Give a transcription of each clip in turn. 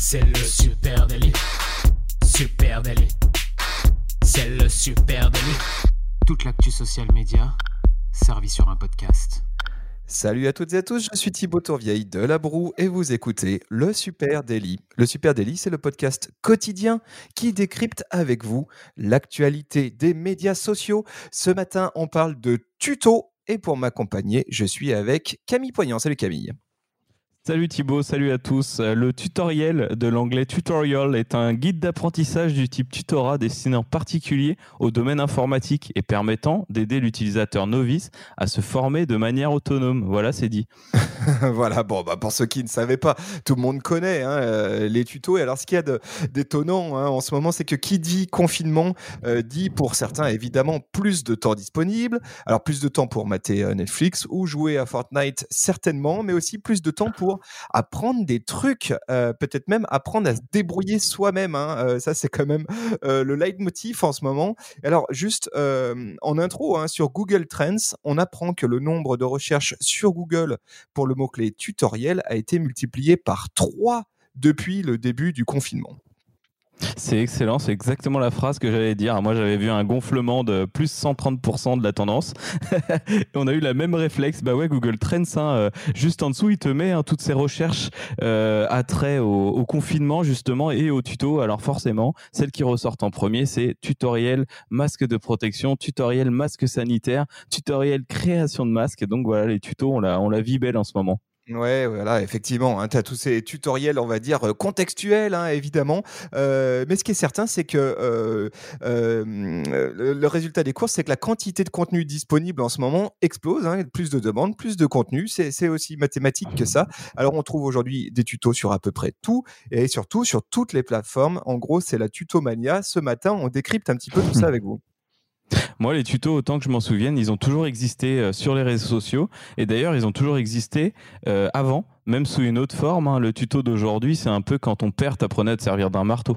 C'est le super délit. Super délit. C'est le super délit. Toute l'actu social média servie sur un podcast. Salut à toutes et à tous, je suis Thibaut Tourvieille de La Broue et vous écoutez Le Super Daily. Le Super Daily, c'est le podcast quotidien qui décrypte avec vous l'actualité des médias sociaux. Ce matin, on parle de tuto et pour m'accompagner, je suis avec Camille Poignant. Salut Camille. Salut Thibaut, salut à tous. Euh, le tutoriel de l'anglais tutorial est un guide d'apprentissage du type tutorat destiné en particulier au domaine informatique et permettant d'aider l'utilisateur novice à se former de manière autonome. Voilà, c'est dit. voilà, bon, bah pour ceux qui ne savaient pas, tout le monde connaît hein, euh, les tutos. Et alors, ce qu'il y a d'étonnant hein, en ce moment, c'est que qui dit confinement euh, dit pour certains évidemment plus de temps disponible. Alors, plus de temps pour mater Netflix ou jouer à Fortnite, certainement, mais aussi plus de temps pour apprendre des trucs, euh, peut-être même apprendre à se débrouiller soi-même. Hein, euh, ça, c'est quand même euh, le leitmotiv en ce moment. Alors, juste en intro, hein, sur Google Trends, on apprend que le nombre de recherches sur Google pour le mot-clé tutoriel a été multiplié par 3 depuis le début du confinement. C'est excellent, c'est exactement la phrase que j'allais dire. Moi, j'avais vu un gonflement de plus 130% de la tendance. on a eu la même réflexe. Bah ouais, Google Trends, hein, euh, juste en dessous, il te met hein, toutes ces recherches euh, à trait au, confinement, justement, et au tuto. Alors forcément, celle qui ressort en premier, c'est tutoriel masque de protection, tutoriel masque sanitaire, tutoriel création de masque. Donc voilà, les tutos, on la, on la vit belle en ce moment. Ouais, voilà, effectivement, hein, tu as tous ces tutoriels, on va dire, euh, contextuels, hein, évidemment. Euh, mais ce qui est certain, c'est que euh, le, résultat des courses, c'est que la quantité de contenu disponible en ce moment explose. Hein, plus de demandes, plus de contenu. C'est aussi mathématique que ça. Alors, on trouve aujourd'hui des tutos sur à peu près tout et surtout sur toutes les plateformes. En gros, c'est la tutomania. Ce matin, on décrypte un petit peu tout ça avec vous. Moi, les tutos, autant que je m'en souvienne, ils ont toujours existé euh, sur les réseaux sociaux. Et d'ailleurs, ils ont toujours existé euh, avant, même sous une autre forme. Hein. Le tuto d'aujourd'hui, c'est un peu quand ton père t'apprenait à te servir d'un marteau.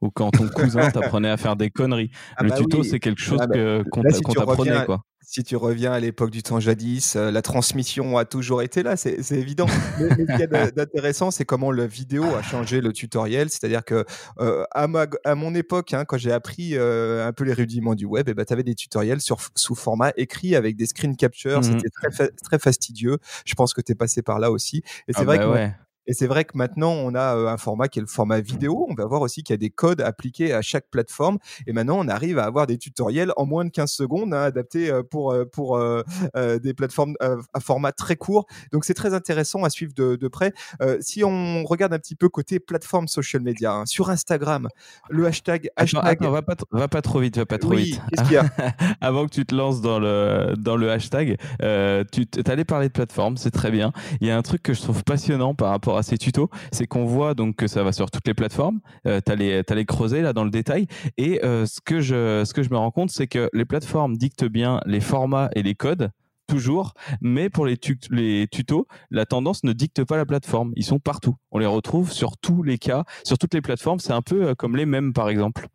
Ou quand ton cousin t'apprenait à faire des conneries. Ah le bah tuto, c'est quelque chose ah bah, qu'on t'apprenait. Si tu reviens à l'époque du temps jadis, euh, la transmission a toujours été là, c'est évident. Mais, ce qui est d'intéressant, c'est comment la vidéo a changé le tutoriel. C'est-à-dire que euh, à, à, mon époque, hein, quand j'ai appris euh, un peu les rudiments du web, eh ben, tu avais des tutoriels sur, sous format écrit avec des screen captures. Mmh C'était très, très fastidieux. Je pense que tu es passé par là aussi. Et c'est ah vrai bah que et c'est vrai que maintenant, on a un format qui est le format vidéo. On va voir aussi qu'il y a des codes appliqués à chaque plateforme. Et maintenant, on arrive à avoir des tutoriels en moins de 15 secondes, hein, adaptés pour, pour des plateformes à format très court. Donc, c'est très intéressant à suivre de, de près. si on regarde un petit peu côté plateforme social media, hein, sur Instagram, le hashtag. hashtag... va, pas, va pas trop vite, va pas trop vite. Qu'est-ce qu'il y a? Avant que tu te lances dans le, dans le hashtag, tu allais parler de plateforme, c'est très bien. Il y a un truc que je trouve passionnant par rapport à ces tutos, c'est qu'on voit donc que ça va sur toutes les plateformes. Euh, tu as, les creuser là dans le détail. Et euh, ce, que je, ce que je me rends compte, c'est que les plateformes dictent bien les formats et les codes toujours, mais pour les, les, tutos, la tendance ne dicte pas la plateforme. Ils sont partout. On les retrouve sur tous les cas, sur toutes les plateformes. C'est un peu euh, comme les mêmes, par exemple.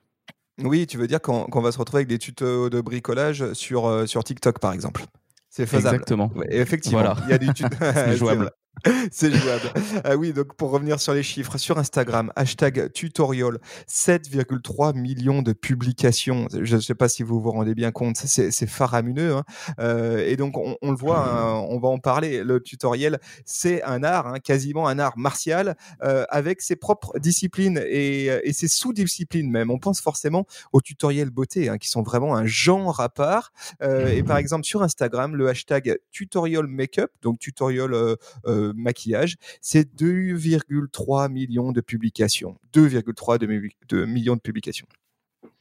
Oui, tu veux dire qu'on va se retrouver avec des tutos de bricolage sur, euh, sur TikTok, par exemple. C'est faisable. Exactement. effectivement, il y a des tutos. jouable. C'est jouable. Ah oui, donc pour revenir sur les chiffres, sur Instagram, hashtag tutorial, 7,3 millions de publications. Je ne sais pas si vous vous rendez bien compte, c'est faramineux. Hein. Euh, et donc on, le voit, hein, on va en parler. Le tutoriel, c'est un art, hein, quasiment un art martial, euh, avec ses propres disciplines et, et ses sous-disciplines même. On pense forcément aux tutoriels beauté, qui sont vraiment un genre à part. Euh, et par exemple sur Instagram, le hashtag tutorial makeup, donc tutorial maquillage, c'est 2,3 millions de publications. 2,3 millions de publications.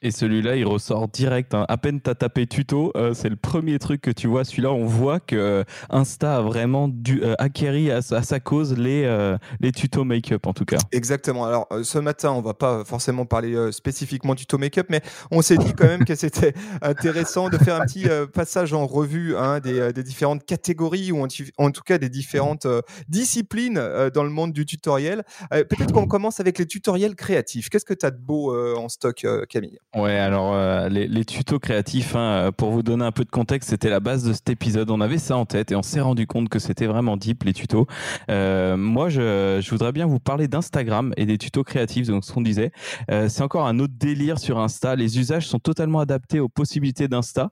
Et celui-là, il ressort direct. Hein. À peine tu as tapé tuto, euh, c'est le premier truc que tu vois. Celui-là, on voit que euh, Insta a vraiment dû, euh, acquérir à, sa cause les, les tutos make-up, en tout cas. Exactement. Alors, ce matin, on va pas forcément parler spécifiquement tuto make-up, mais on s'est dit quand même que c'était intéressant de faire un petit passage en revue hein, des, des, différentes catégories ou en, tout cas des différentes disciplines dans le monde du tutoriel. Peut-être qu'on commence avec les tutoriels créatifs. Qu'est-ce que tu as de beau en stock, Camille? Ouais, alors euh, les, tutos créatifs, hein, euh, pour vous donner un peu de contexte, c'était la base de cet épisode. On avait ça en tête et on s'est rendu compte que c'était vraiment deep les tutos. Euh, moi, je, voudrais bien vous parler d'Instagram et des tutos créatifs, donc ce qu'on disait. c'est encore un autre délire sur Insta. Les usages sont totalement adaptés aux possibilités d'Insta.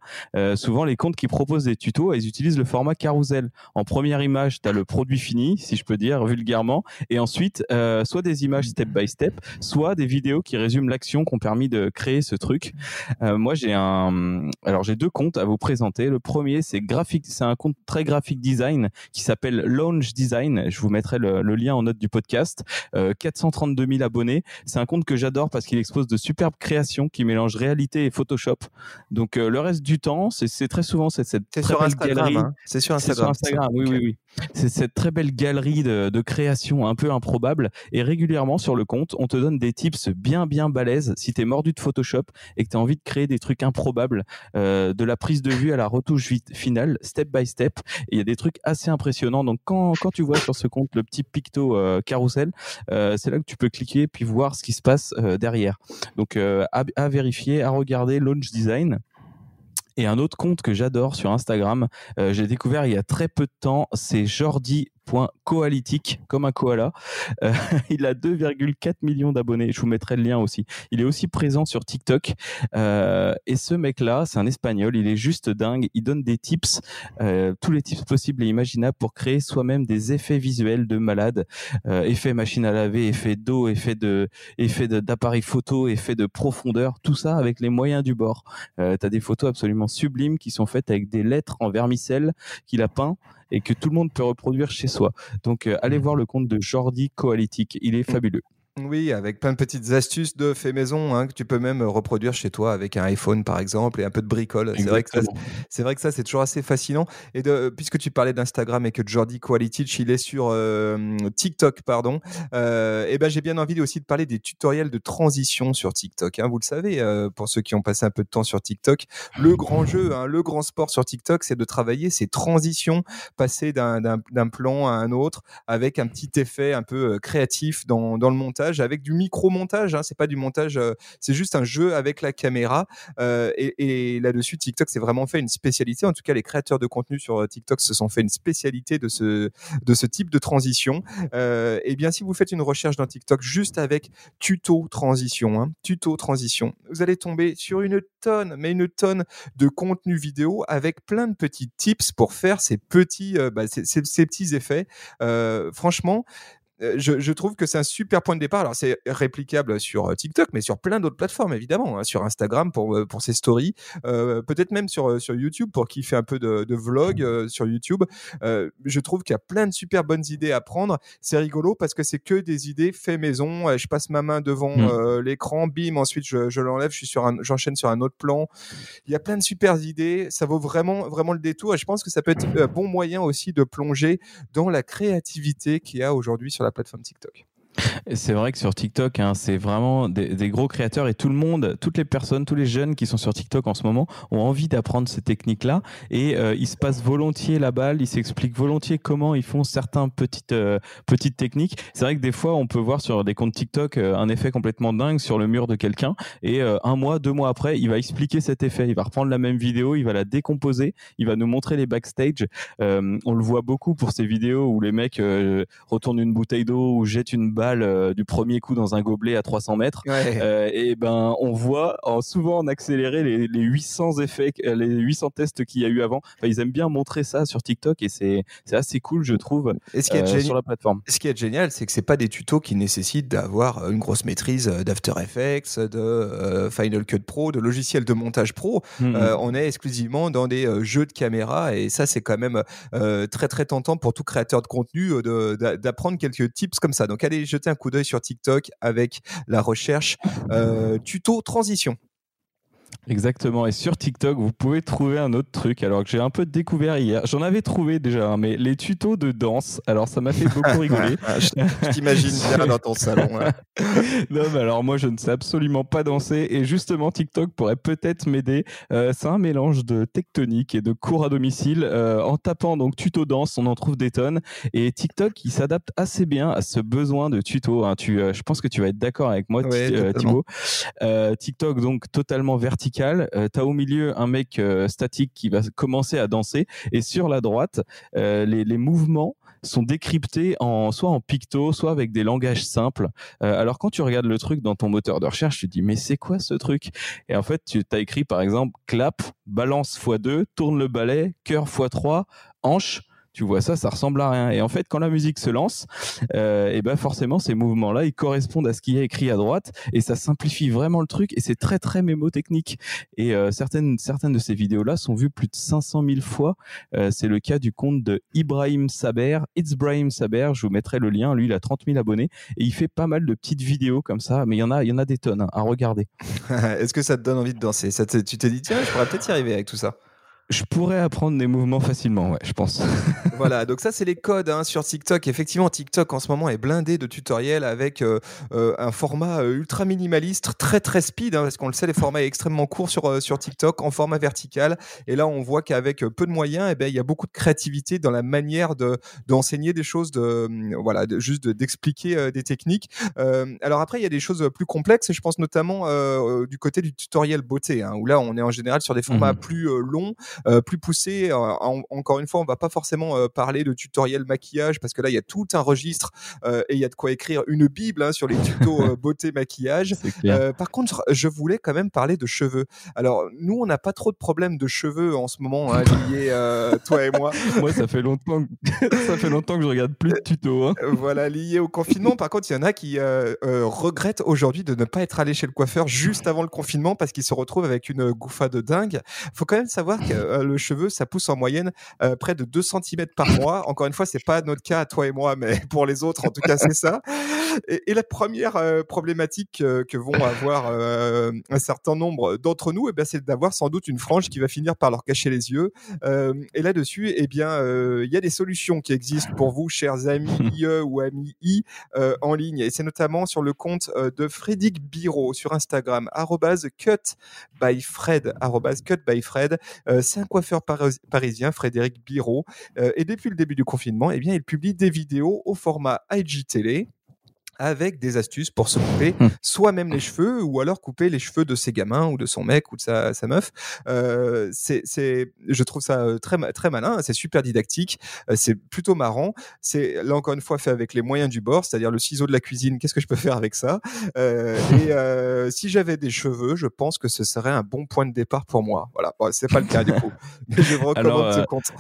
souvent, les comptes qui proposent des tutos, ils utilisent le format carousel. En première image, tu as le produit fini, si je peux dire vulgairement, et ensuite, soit des images step by step, soit des vidéos qui résument l'action qui ont permis de créer ce truc. Euh, moi, j'ai un, alors j'ai deux comptes à vous présenter. Le premier, c'est graphique, c'est un compte très graphique design qui s'appelle Launch Design. Je vous mettrai le, lien en note du podcast. 432 euh, 000 abonnés. C'est un compte que j'adore parce qu'il expose de superbes créations qui mélangent réalité et Photoshop. Donc euh, le reste du temps, c'est très souvent cette, cette très belle galerie. Hein. C'est sur Instagram. Sur Instagram. Oui, oui, oui. C'est cette très belle galerie de, de créations un peu improbables et régulièrement sur le compte, on te donne des tips bien bien balèzes si tu es mordu de Photoshop et que tu as envie de créer des trucs improbables euh, de la prise de vue à la retouche finale, step by step. Il y a des trucs assez impressionnants. Donc quand, quand tu vois sur ce compte le petit picto euh, carrousel, euh, c'est là que tu peux cliquer puis voir ce qui se passe derrière. Donc à, vérifier, à regarder Launch Design. Et un autre compte que j'adore sur Instagram, j'ai découvert il y a très peu de temps, c'est Jordi coalitique comme un koala. Euh, il a 2,4 millions d'abonnés. Je vous mettrai le lien aussi. Il est aussi présent sur TikTok. Euh, et ce mec-là, c'est un espagnol. Il est juste dingue. Il donne des tips, euh, tous les tips possibles et imaginables pour créer soi-même des effets visuels de malade. effet machine à laver, effet d'eau, effet de, effet d'appareil photo, effet de profondeur. Tout ça avec les moyens du bord. tu as des photos absolument sublimes qui sont faites avec des lettres en vermicelle qu'il a peint et que tout le monde peut reproduire chez soi. Donc, euh, allez mmh. voir le compte de Jordi Coalitic. Il est mmh. fabuleux. Oui, avec plein de petites astuces de fait maison hein, que tu peux même reproduire chez toi avec un iPhone par exemple et un peu de bricole. C'est vrai que ça, c'est vrai que ça c'est toujours assez fascinant. Et de, puisque tu parlais d'Instagram et que Jordi Qualitich il est sur euh, TikTok pardon, euh, et ben j'ai bien envie aussi de parler des tutoriels de transition sur TikTok. Hein. Vous le savez euh, pour ceux qui ont passé un peu de temps sur TikTok, le grand jeu, hein, le grand sport sur TikTok, c'est de travailler ces transitions, passer d'un plan à un autre avec un petit effet un peu euh, créatif dans, dans le montage avec du micro-montage. Hein, c'est pas du montage, euh, c'est juste un jeu avec la caméra. Euh, et, là-dessus, TikTok s'est vraiment fait une spécialité. En tout cas, les créateurs de contenu sur euh, TikTok se sont fait une spécialité de ce, de ce type de transition. et bien, si vous faites une recherche dans TikTok juste avec tuto transition, hein, tuto transition, vous allez tomber sur une tonne, mais une tonne de contenu vidéo avec plein de petits tips pour faire ces petits, bah, ces, petits effets. franchement, euh, je, trouve que c'est un super point de départ. Alors, c'est réplicable sur euh, TikTok, mais sur plein d'autres plateformes, évidemment. Hein, sur Instagram pour, euh, pour ses stories, peut-être même sur, sur YouTube pour qui fait un peu de, vlog sur YouTube. je trouve qu'il y a plein de super bonnes idées à prendre. C'est rigolo parce que c'est que des idées fait maison. Je passe ma main devant mmh. l'écran, bim, ensuite je, je l'enlève, je suis sur un, j'enchaîne sur un autre plan. Il y a plein de super idées. Ça vaut vraiment, vraiment le détour. Et je pense que ça peut être un bon moyen aussi de plonger dans la créativité qu'il y a aujourd'hui sur la plateforme TikTok. C'est vrai que sur TikTok, hein, c'est vraiment des, gros créateurs et tout le monde, toutes les personnes, tous les jeunes qui sont sur TikTok en ce moment ont envie d'apprendre ces techniques-là et euh, ils se passent volontiers la balle, ils s'expliquent volontiers comment ils font certaines petites, euh, petites techniques. C'est vrai que des fois, on peut voir sur des comptes TikTok euh, un effet complètement dingue sur le mur de quelqu'un et un mois, deux mois après, il va expliquer cet effet. Il va reprendre la même vidéo, il va la décomposer, il va nous montrer les backstage. on le voit beaucoup pour ces vidéos où les mecs retournent une bouteille d'eau ou jettent une balle euh, du premier coup dans un gobelet à 300 mètres. Euh, et ben, on voit en, souvent en accéléré les, 800 effets, euh, les 800 tests qu'il y a eu avant. ils aiment bien montrer ça sur TikTok et c'est assez cool, je trouve, et ce qui est sur la plateforme. Ce qui est génial, c'est que c'est pas des tutos qui nécessitent d'avoir une grosse maîtrise d'After Effects, de Final Cut Pro, de logiciels de montage pro. Mmh, mmh. on est exclusivement dans des jeux de caméra et ça, c'est quand même très très tentant pour tout créateur de contenu d'apprendre quelques tips comme ça. Donc allez je un coup d'œil sur TikTok avec la recherche euh, tuto transition. Exactement. Et sur TikTok, vous pouvez trouver un autre truc. Alors que j'ai un peu découvert hier. J'en avais trouvé déjà, hein, mais les tutos de danse. Alors ça m'a fait beaucoup rigoler. Ah, je, t'imagine bien dans ton salon. non, mais alors moi, je ne sais absolument pas danser. Et justement, TikTok pourrait peut-être m'aider. Euh, c'est un mélange de tectonique et de cours à domicile. Euh, en tapant donc tuto danse, on en trouve des tonnes. Et TikTok, il s'adapte assez bien à ce besoin de tuto. Hein. Tu, euh, je pense que tu vas être d'accord avec moi, Thibaut. TikTok, donc totalement vertical euh, tu as au milieu un mec euh, statique qui va commencer à danser et sur la droite, euh, les, mouvements sont décryptés en soit en picto, soit avec des langages simples. alors quand tu regardes le truc dans ton moteur de recherche, tu te dis mais c'est quoi ce truc? Et en fait, tu as écrit par exemple clap, balance x2, tourne le balai, cœur x3, hanche tu vois ça, ça ressemble à rien. Et en fait, quand la musique se lance, euh, et ben forcément, ces mouvements-là, ils correspondent à ce qui est écrit à droite, et ça simplifie vraiment le truc, et c'est très très mémotechnique. Et euh, certaines certaines de ces vidéos-là sont vues plus de 500 000 fois. Euh, c'est le cas du compte de Ibrahim Saber, It's Ibrahim Saber. Je vous mettrai le lien. Lui, il a 30 000 abonnés, et il fait pas mal de petites vidéos comme ça. Mais il y en a, il y en a des tonnes hein, à regarder. Est-ce que ça te donne envie de danser? Ça Tu t'es dit tiens, je pourrais peut-être y arriver avec tout ça. Je pourrais apprendre des mouvements facilement, ouais, je pense. voilà, donc ça c'est les codes hein, sur TikTok. Effectivement, TikTok en ce moment est blindé de tutoriels avec euh, euh, un format euh, ultra minimaliste, très très speed, hein, parce qu'on le sait, les formats est extrêmement courts sur, sur TikTok, en format vertical. Et là, on voit qu'avec peu de moyens, eh ben, il y a beaucoup de créativité dans la manière de d'enseigner des choses, de mm, voilà, de, juste d'expliquer des techniques. alors après, il y a des choses plus complexes, et je pense notamment du côté du tutoriel beauté, hein, où là, on est en général sur des formats mmh plus longs. Euh, plus poussé. Euh, encore une fois, on va pas forcément euh, parler de tutoriel maquillage parce que là, il y a tout un registre et il y a de quoi écrire une bible hein, sur les tutos beauté maquillage. par contre, je voulais quand même parler de cheveux. Alors, nous, on n'a pas trop de problèmes de cheveux en ce moment hein, liés, toi et moi. moi, ça fait longtemps, que... ça fait longtemps que je regarde plus de tutos. Hein. Voilà, lié au confinement. Par contre, il y en a qui regrettent aujourd'hui de ne pas être allé chez le coiffeur juste avant le confinement parce qu'ils se retrouvent avec une gouffa de dingue. Faut quand même savoir que euh, le cheveu, ça pousse en moyenne euh, près de 2 cm par mois. Encore une fois, c'est pas notre cas, toi et moi, mais pour les autres, en tout cas, c'est ça. Et, la première euh, problématique que vont avoir un certain nombre d'entre nous, eh bien, c'est d'avoir sans doute une frange qui va finir par leur cacher les yeux. et là-dessus, eh bien, il y a des solutions qui existent pour vous, chers amis IE ou amis I, en ligne. Et c'est notamment sur le compte de Frédéric Biro sur Instagram, cut by Fred, cut by Fred. c'est un coiffeur parisien, Frédéric Biro. Euh, et depuis le début du confinement, eh bien, il publie des vidéos au format IGTV avec des astuces pour se couper mmh. soit même les cheveux ou alors couper les cheveux de ses gamins ou de son mec ou de sa, meuf. Euh, c'est, je trouve ça euh, très, très malin, c'est super didactique, euh, c'est plutôt marrant. C'est là encore une fois fait avec les moyens du bord, c'est-à-dire le ciseau de la cuisine. Qu'est-ce que je peux faire avec ça? Et si j'avais des cheveux, je pense que ce serait un bon point de départ pour moi. Voilà, bon, c'est pas le cas du coup, mais je vous recommande ce compte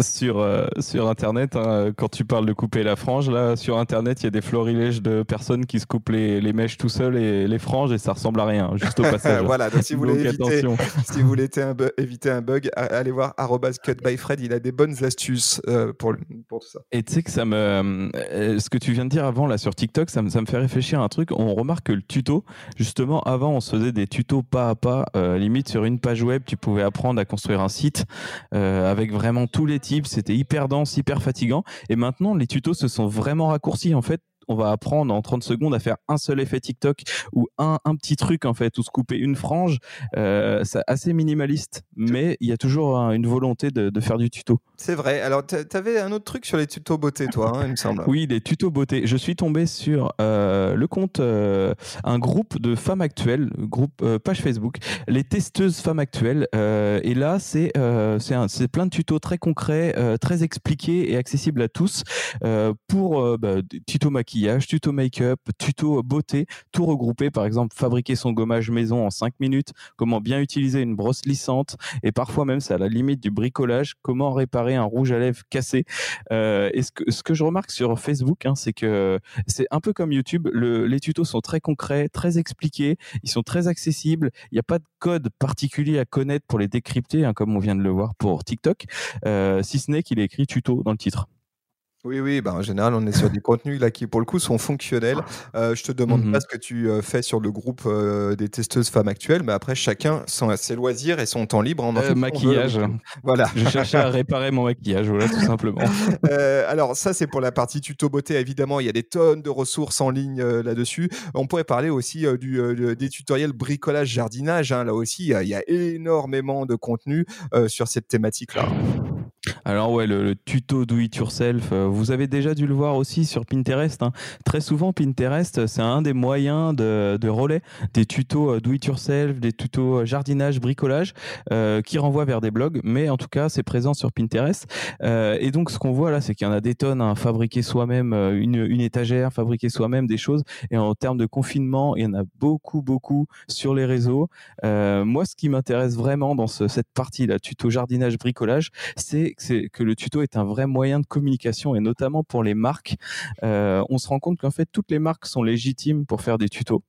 sur, euh, sur Internet, hein, quand tu parles de couper la frange, là, sur Internet, il y a des florilèges de personnes qui se coupent les, les, mèches tout seuls et les franges et ça ressemble à rien, juste au passage. voilà, donc si vous voulez éviter, si vous voulez éviter un bug, allez voir @cutbyfred, il a des bonnes astuces euh, pour, pour tout ça. Et tu sais que ça me, euh, ce que tu viens de dire avant là sur TikTok, ça me, ça me fait réfléchir à un truc. On remarque que le tuto, justement, avant, on se faisait des tutos pas à pas, limite sur une page web, tu pouvais apprendre à construire un site avec vraiment tous les c'était hyper dense, hyper fatigant. Et maintenant, les tutos se sont vraiment raccourcis. En fait, on va apprendre en 30 secondes à faire un seul effet TikTok ou un, un petit truc en fait, ou se couper une frange. Euh, c'est assez minimaliste, mais il y a toujours une volonté de, de faire du tuto. C'est vrai. Alors, tu avais un autre truc sur les tutos beauté, toi, hein, il me semble. Oui, les tutos beauté. Je suis tombé sur euh, le compte, euh, un groupe de femmes actuelles, groupe page Facebook, les testeuses femmes actuelles. et là, c'est c'est plein de tutos très concrets, très expliqués et accessibles à tous pour bah, tuto maquillage tuto make-up, tuto beauté, tout regroupé. Par exemple, fabriquer son gommage maison en 5 minutes, comment bien utiliser une brosse lissante, et parfois même c'est à la limite du bricolage, comment réparer un rouge à lèvres cassé. Euh, et ce que, je remarque sur Facebook, hein, c'est que c'est un peu comme YouTube, les tutos sont très concrets, très expliqués, ils sont très accessibles, il n'y a pas de code particulier à connaître pour les décrypter, hein, comme on vient de le voir pour TikTok, euh, si ce n'est qu'il est écrit tuto dans le titre. Oui, oui, bah, en général, on est sur des contenus là qui, pour le coup, sont fonctionnels. Euh, je te demande mmh pas ce que tu euh, fais sur le groupe euh, des testeuses femmes actuelles, mais après, chacun son, ses loisirs et son temps libre. En maquillage. Voilà. Je cherchais à réparer mon maquillage, voilà, tout simplement. alors, ça, c'est pour la partie tuto beauté. Évidemment, il y a des tonnes de ressources en ligne là-dessus. On pourrait parler aussi du, des tutoriels bricolage, jardinage. Hein. Là aussi, il y, a énormément de contenu sur cette thématique-là. Alors ouais, le, tuto do it yourself, euh, vous avez déjà dû le voir aussi sur Pinterest. Hein. Très souvent, Pinterest, c'est un des moyens de, relais des tutos euh, do it yourself, des tutos euh, jardinage, bricolage, qui renvoient vers des blogs. Mais en tout cas, c'est présent sur Pinterest. et donc, ce qu'on voit là, c'est qu'il y en a des tonnes, à hein. fabriquer soi-même une, une, étagère, fabriquer soi-même des choses. Et en termes de confinement, il y en a beaucoup, beaucoup sur les réseaux. moi, ce qui m'intéresse vraiment dans cette partie là, tuto jardinage, bricolage, c'est c'est que le tuto est un vrai moyen de communication et notamment pour les marques. Euh, on se rend compte qu'en fait toutes les marques sont légitimes pour faire des tutos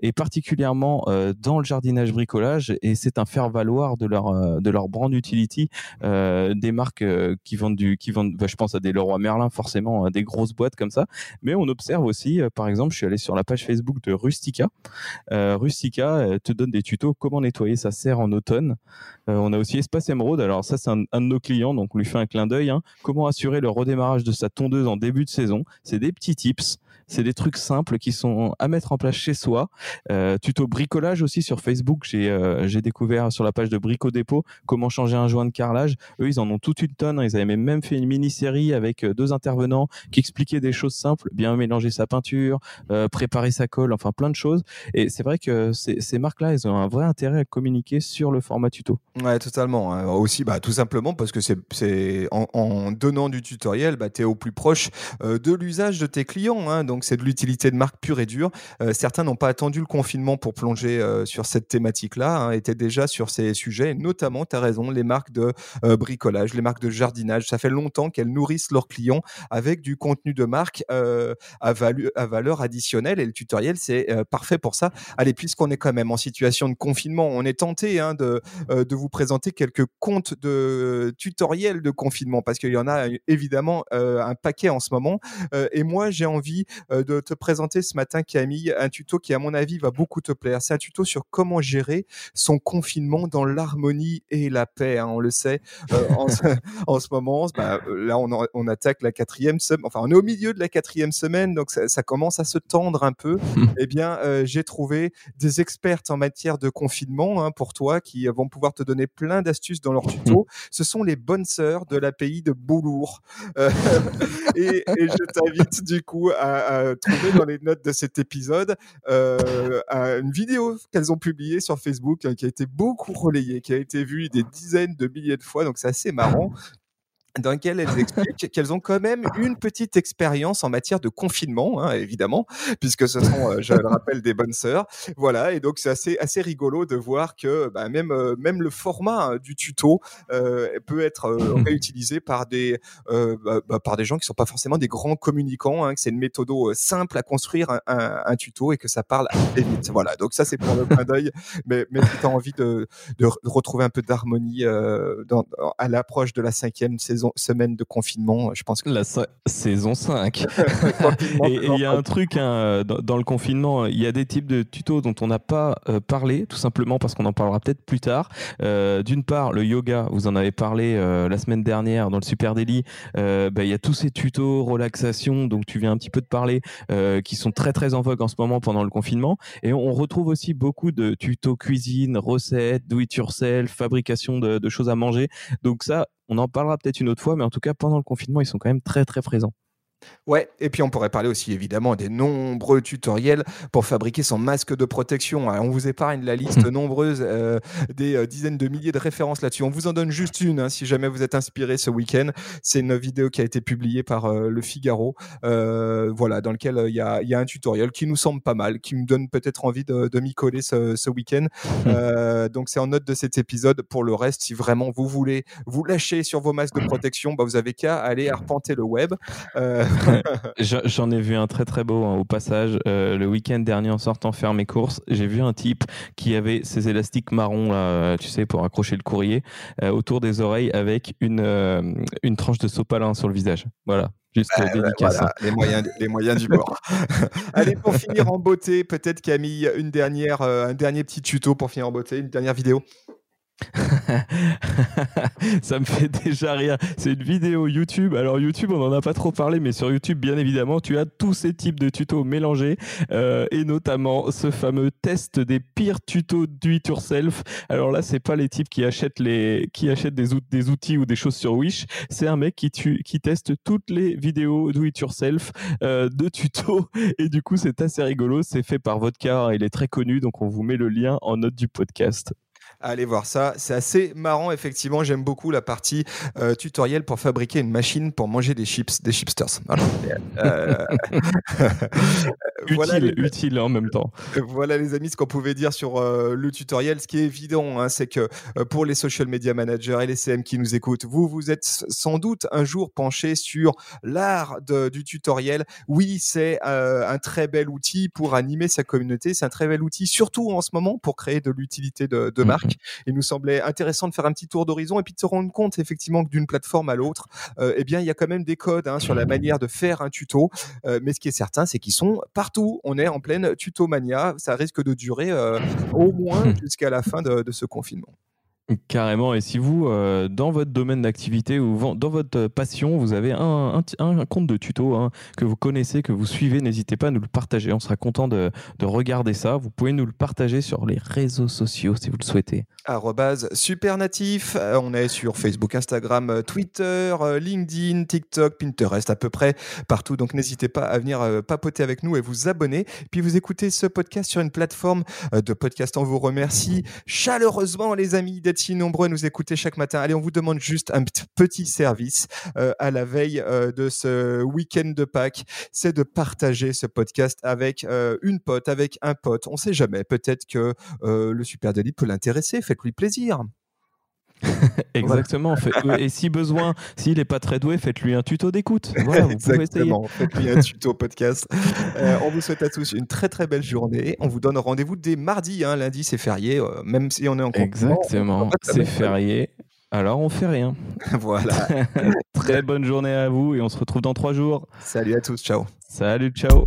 et particulièrement euh, dans le jardinage bricolage et c'est un faire valoir de leur euh, de leur brand utility des marques qui vendent du qui vendent bah, je pense à des Leroy Merlin forcément des grosses boîtes comme ça mais on observe aussi par exemple je suis allé sur la page Facebook de Rustica Rustica te donne des tutos comment nettoyer sa serre en automne on a aussi Espace Emerald alors ça c'est un, un, de nos clients donc on lui fait un clin d'œil. Hein. Comment assurer le redémarrage de sa tondeuse en début de saison? C'est des petits tips. C'est des trucs simples qui sont à mettre en place chez soi. Euh, tuto bricolage aussi sur Facebook. J'ai euh, j'ai découvert sur la page de Brico Dépôt comment changer un joint de carrelage. Eux, ils en ont toute une tonne. Ils avaient même fait une mini-série avec euh, deux intervenants qui expliquaient des choses simples, bien mélanger sa peinture, préparer sa colle, enfin plein de choses. Et c'est vrai que ces, marques-là, elles ont un vrai intérêt à communiquer sur le format tuto. Ouais, totalement. Hein. Aussi, bah, tout simplement parce que c'est en, en, donnant du tutoriel, bah, tu es au plus proche de l'usage de tes clients. Hein, donc, c'est de l'utilité de marque pure et dure. Certains n'ont pas attendu le confinement pour plonger euh, sur cette thématique-là, hein, étaient déjà sur ces sujets, notamment, tu as raison, les marques de bricolage, les marques de jardinage. Ça fait longtemps qu'elles nourrissent leurs clients avec du contenu de marque à, à, valeur additionnelle et le tutoriel, c'est parfait pour ça. Allez, puisqu'on est quand même en situation de confinement, on est tenté hein, de, de vous présenter quelques comptes de tutoriels de confinement parce qu'il y en a évidemment euh, un paquet en ce moment. Euh, et moi, j'ai envie euh, de te présenter ce matin, Camille, un tuto qui, à mon avis, va beaucoup te plaire. C'est un tuto sur comment gérer son confinement dans l'harmonie et la paix. Hein, on le sait en, ce, moment. Bah, là, on, on, attaque la quatrième semaine. Enfin, on est au milieu de la quatrième semaine, donc ça, ça commence à se tendre un peu. eh bien, j'ai trouvé des expertes en matière de confinement hein, pour toi qui vont pouvoir te donner plein d'astuces dans leur tuto. Ce sont les bonnes de l'API de Boulour. Euh, et, je t'invite du coup à, trouver dans les notes de cet épisode euh, une vidéo qu'elles ont publiée sur Facebook hein, qui a été beaucoup relayée, qui a été vue des dizaines de milliers de fois. Donc c'est assez marrant dans lequel elles expliquent qu'elles ont quand même une petite expérience en matière de confinement, hein, évidemment, puisque ce sont, euh, je le rappelle, des bonnes sœurs. Voilà, et donc c'est assez, assez rigolo de voir que bah, même, euh, même le format hein, du tuto euh, peut être mmh. réutilisé par des, bah, bah, par des gens qui sont pas forcément des grands communicants, hein, que c'est une méthode simple à construire un, un, tuto et que ça parle assez vite. Voilà, donc ça c'est pour le clin d'œil, mais, mais si tu as envie de, de, retrouver un peu d'harmonie à l'approche de la cinquième saison, semaine de confinement, je pense que... La saison 5. et il y a un truc, hein, dans, le confinement, il y a des types de tutos dont on n'a pas euh, parlé, tout simplement parce qu'on en parlera peut-être plus tard. Euh, d'une part, le yoga, vous en avez parlé euh, la semaine dernière dans le Super Daily. Bah, il y a tous ces tutos relaxation, donc tu viens un petit peu de parler, qui sont très très en vogue en ce moment pendant le confinement. Et on retrouve aussi beaucoup de tutos cuisine, recettes, do it yourself, fabrication de, de choses à manger. Donc ça, on en parlera peut-être une autre fois, mais en tout cas, pendant le confinement, ils sont quand même très très présents. Ouais, et puis on pourrait parler aussi évidemment des nombreux tutoriels pour fabriquer son masque de protection. on vous épargne la liste nombreuse euh, des euh, dizaines de milliers de références là-dessus. On vous en donne juste une hein, si jamais vous êtes inspiré ce week-end. C'est une vidéo qui a été publiée par euh, Le Figaro, voilà, dans lequel il y a, y, a, un tutoriel qui nous semble pas mal, qui me donne peut-être envie de, de m'y coller ce, ce week-end. donc c'est en note de cet épisode. Pour le reste, si vraiment vous voulez vous lâcher sur vos masques de protection, bah, vous avez qu'à aller arpenter le web. J'en ai vu un très très beau hein, au passage. Euh, le week-end dernier, en sortant faire mes courses, j'ai vu un type qui avait ses élastiques marrons, là, tu sais, pour accrocher le courrier, euh, autour des oreilles avec une, euh, une tranche de sopalin sur le visage. Voilà. Juste bah, dédicace. Hein. les, moyens, les moyens du bord. Allez, pour finir en beauté, peut-être Camille, une dernière, un dernier petit tuto pour finir en beauté, une dernière vidéo. ça me fait déjà rire. C'est une vidéo YouTube. Alors YouTube, on n'en a pas trop parlé, mais sur YouTube, bien évidemment, tu as tous ces types de tutos mélangés, euh, et notamment ce fameux test des pires tutos do it yourself. Alors là, c'est pas les types qui achètent les, qui achètent des, outils ou des choses sur Wish. C'est un mec qui, qui teste toutes les vidéos do it yourself euh, de tutos, et du coup, c'est assez rigolo. C'est fait par Vodka. Il est très connu, donc on vous met le lien en note du podcast. Allez voir ça. C'est assez marrant, effectivement. J'aime beaucoup la partie euh, tutoriel pour fabriquer une machine pour manger des chips, des chipsters. Euh, voilà utile, utile en même temps. Voilà, les amis, ce qu'on pouvait dire sur euh, le tutoriel. Ce qui est évident, hein, c'est que pour les social media managers et les CM qui nous écoutent, vous, vous êtes sans doute un jour penché sur l'art du tutoriel. Oui, c'est un très bel outil pour animer sa communauté. C'est un très bel outil, surtout en ce moment, pour créer de l'utilité de, de marque. Il nous semblait intéressant de faire un petit tour d'horizon et puis de se rendre compte effectivement que d'une plateforme à l'autre, euh, eh bien, il y a quand même des codes hein, sur la manière de faire un tuto. Euh, mais ce qui est certain, c'est qu'ils sont partout. On est en pleine tutomania. Ça risque de durer euh, au moins jusqu'à la fin de ce confinement. Carrément. Et si vous, euh, dans votre domaine d'activité ou dans votre passion, vous avez un, compte de tuto hein, que vous connaissez, que vous suivez, n'hésitez pas à nous le partager. On sera content de, regarder ça. Vous pouvez nous le partager sur les réseaux sociaux si vous le souhaitez. Supernatif. Euh, on est sur Facebook, Instagram, euh, Twitter, LinkedIn, TikTok, Pinterest, à peu près partout. Donc n'hésitez pas à venir papoter avec nous et vous abonner. Puis vous écoutez ce podcast sur une plateforme de podcast. On vous remercie chaleureusement, les amis, si nombreux à nous écouter chaque matin. Allez, on vous demande juste un petit service euh, à la veille euh, de ce week-end de Pâques, c'est de partager ce podcast avec euh, une pote, avec un pote. On ne sait jamais. Peut-être que le Super Daily peut l'intéresser. Faites-lui plaisir. Exactement. et si besoin, s'il n'est pas très doué, faites-lui un tuto d'écoute. Exactement. Faites-lui un tuto podcast. on vous souhaite à tous une très très belle journée. On vous donne rendez-vous dès mardi. Hein. Lundi, c'est férié, euh, même si on est en Exactement. C'est férié. Alors on fait rien. voilà. très bonne journée à vous et on se retrouve dans trois jours. Salut à tous. Ciao. Salut. Ciao.